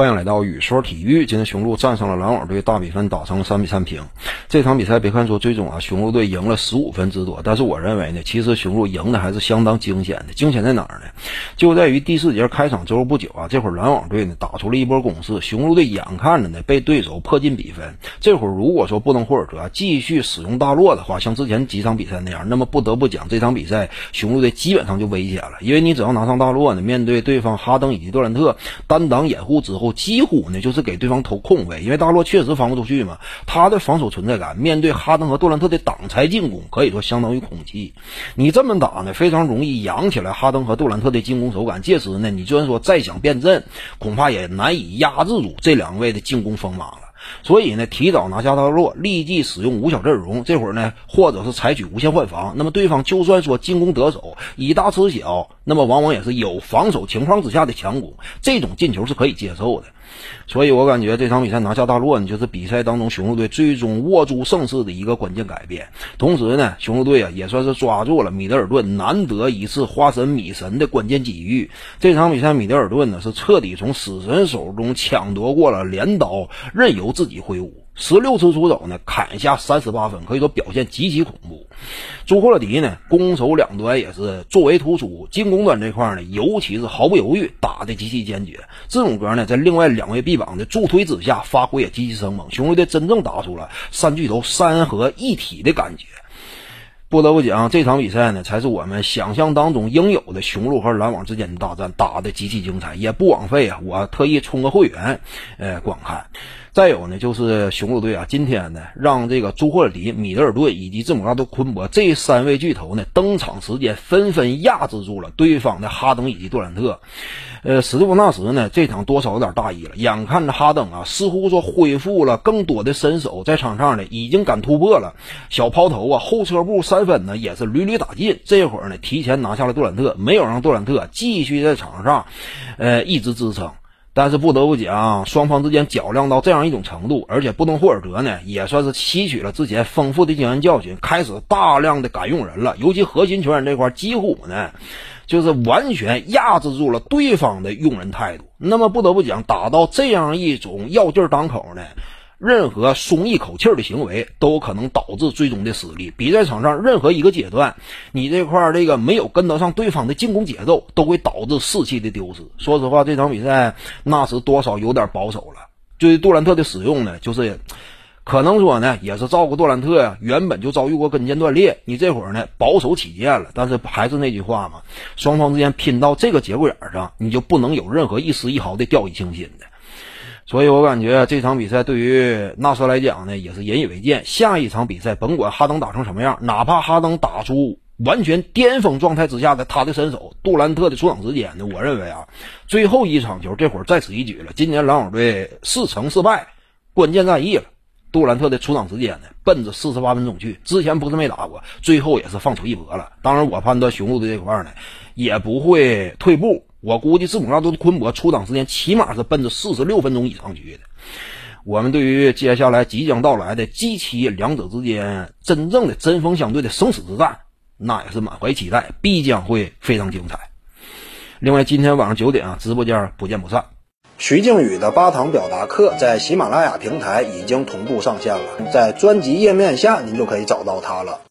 欢迎来到雨说体育。今天雄鹿战胜了篮网队，大比分打成了三比三平。这场比赛别看说最终啊雄鹿队赢了十五分之多，但是我认为呢，其实雄鹿赢的还是相当惊险的。惊险在哪儿呢？就在于第四节开场之后不久啊，这会儿篮网队呢打出了一波攻势，雄鹿队眼看着呢被对手迫近比分。这会儿如果说布登霍尔德继续使用大洛的话，像之前几场比赛那样，那么不得不讲这场比赛雄鹿队基本上就危险了，因为你只要拿上大洛呢，面对对方哈登以及杜兰特单挡掩护之后。几乎呢就是给对方投空位，因为大洛确实防不出去嘛。他的防守存在感，面对哈登和杜兰特的挡拆进攻，可以说相当于空气。你这么打呢，非常容易扬起来哈登和杜兰特的进攻手感。届时呢，你就算说再想变阵，恐怕也难以压制住这两位的进攻锋芒了。所以呢，提早拿下大洛，立即使用五小阵容，这会儿呢，或者是采取无限换防，那么对方就算说进攻得手，以大吃小，那么往往也是有防守情况之下的强攻，这种进球是可以接受的。所以我感觉这场比赛拿下大洛呢，就是比赛当中雄鹿队最终握住胜势的一个关键改变。同时呢，雄鹿队啊也算是抓住了米德尔顿难得一次花神米神的关键机遇。这场比赛，米德尔顿呢是彻底从死神手中抢夺过了镰刀，任由自己挥舞。十六次出手呢，砍下三十八分，可以说表现极其恐怖。朱赫迪呢，攻守两端也是作为突出，进攻端这块呢，尤其是毫不犹豫，打的极其坚决。字母哥呢，在另外两位臂膀的助推之下，发挥也极其生猛。雄鹿队真正打出了三巨头三合一体的感觉。不得不讲，这场比赛呢，才是我们想象当中应有的雄鹿和篮网之间的大战，打的极其精彩，也不枉费啊！我特意充个会员，呃，观看。再有呢，就是雄鹿队啊，今天呢，让这个朱霍尔迪、米德尔顿以及字母哥都昆博这三位巨头呢登场时间纷纷压制住了对方的哈登以及杜兰特。呃，史蒂夫纳什呢，这场多少有点大意了，眼看着哈登啊，似乎说恢复了更多的身手，在场上呢已经敢突破了，小抛投啊，后撤步三分呢也是屡屡打进。这会儿呢，提前拿下了杜兰特，没有让杜兰特继续在场上，呃，一直支撑。但是不得不讲，双方之间较量到这样一种程度，而且布登霍尔德呢也算是吸取了之前丰富的经验教训，开始大量的敢用人了。尤其核心球员这块，几乎呢就是完全压制住了对方的用人态度。那么不得不讲，打到这样一种要劲儿当口呢。任何松一口气儿的行为都可能导致最终的失利。比赛场上任何一个阶段，你这块这个没有跟得上对方的进攻节奏，都会导致士气的丢失。说实话，这场比赛那是多少有点保守了。对杜兰特的使用呢，就是可能说呢，也是照顾杜兰特呀，原本就遭遇过跟腱断裂，你这会儿呢保守起见了。但是还是那句话嘛，双方之间拼到这个节骨眼上，你就不能有任何一丝一毫的掉以轻心的。所以我感觉这场比赛对于纳什来讲呢，也是引以为戒。下一场比赛，甭管哈登打成什么样，哪怕哈登打出完全巅峰状态之下的他的身手，杜兰特的出场时间呢，我认为啊，最后一场球这会儿在此一举了。今年篮网队四成四败，关键战役了。杜兰特的出场时间呢，奔着四十八分钟去。之前不是没打过，最后也是放手一搏了。当然，我判断雄鹿的这块呢，也不会退步。我估计字母哥都昆博出场时间起码是奔着四十六分钟以上去的。我们对于接下来即将到来的 G 七两者之间真正的针锋相对的生死之战，那也是满怀期待，必将会非常精彩。另外，今天晚上九点啊，直播间不见不散。徐静宇的八堂表达课在喜马拉雅平台已经同步上线了，在专辑页面下您就可以找到它了。